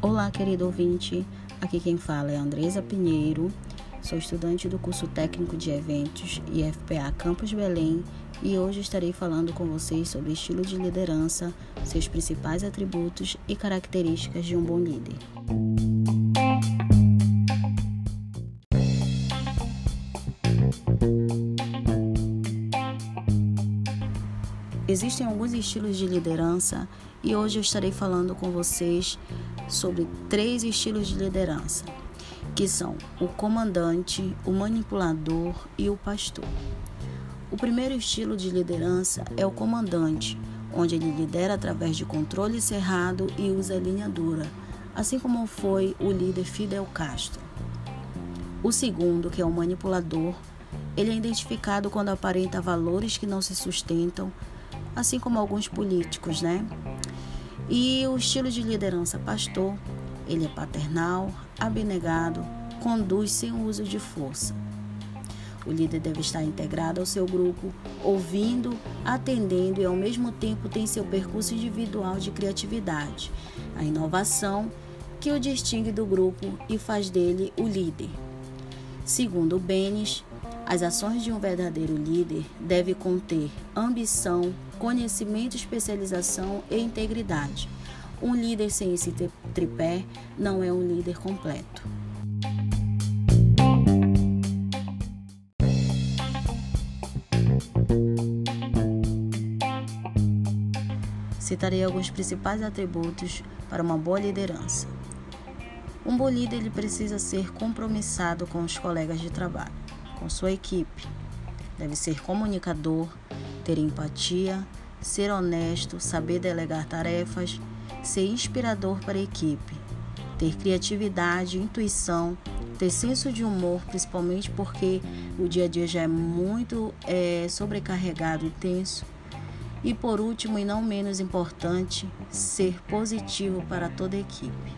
Olá, querido ouvinte. Aqui quem fala é Andresa Pinheiro. Sou estudante do curso técnico de eventos IFPA Campus Belém e hoje estarei falando com vocês sobre estilo de liderança, seus principais atributos e características de um bom líder. Existem alguns estilos de liderança e hoje eu estarei falando com vocês sobre três estilos de liderança, que são o comandante, o manipulador e o pastor. O primeiro estilo de liderança é o comandante, onde ele lidera através de controle cerrado e usa linha dura, assim como foi o líder Fidel Castro. O segundo, que é o manipulador, ele é identificado quando aparenta valores que não se sustentam assim como alguns políticos, né? E o estilo de liderança pastor, ele é paternal, abnegado, conduz sem uso de força. O líder deve estar integrado ao seu grupo, ouvindo, atendendo e ao mesmo tempo tem seu percurso individual de criatividade, a inovação que o distingue do grupo e faz dele o líder. Segundo Benes, as ações de um verdadeiro líder devem conter ambição, conhecimento, especialização e integridade. Um líder sem esse tripé não é um líder completo. Citarei alguns principais atributos para uma boa liderança. Um bom líder ele precisa ser compromissado com os colegas de trabalho com sua equipe. Deve ser comunicador, ter empatia, ser honesto, saber delegar tarefas, ser inspirador para a equipe, ter criatividade, intuição, ter senso de humor, principalmente porque o dia a dia já é muito é, sobrecarregado e tenso. E por último, e não menos importante, ser positivo para toda a equipe.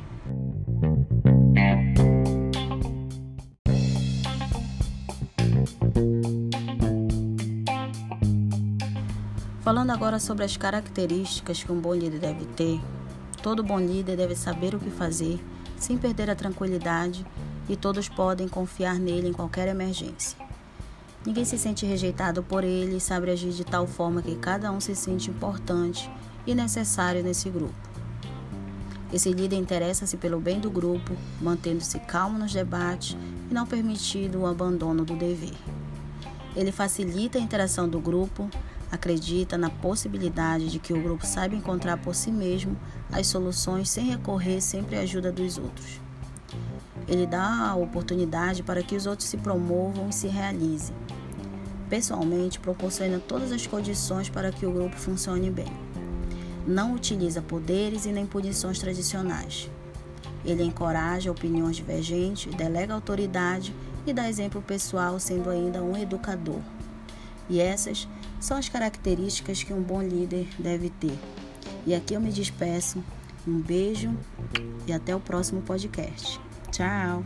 Falando agora sobre as características que um bom líder deve ter, todo bom líder deve saber o que fazer sem perder a tranquilidade e todos podem confiar nele em qualquer emergência. Ninguém se sente rejeitado por ele e sabe agir de tal forma que cada um se sente importante e necessário nesse grupo. Esse líder interessa-se pelo bem do grupo, mantendo-se calmo nos debates e não permitindo o abandono do dever. Ele facilita a interação do grupo, acredita na possibilidade de que o grupo saiba encontrar por si mesmo as soluções sem recorrer sempre à ajuda dos outros. Ele dá a oportunidade para que os outros se promovam e se realizem. Pessoalmente, proporciona todas as condições para que o grupo funcione bem. Não utiliza poderes e nem punições tradicionais. Ele encoraja opiniões divergentes, delega autoridade e dá exemplo pessoal, sendo ainda um educador. E essas são as características que um bom líder deve ter. E aqui eu me despeço. Um beijo e até o próximo podcast. Tchau!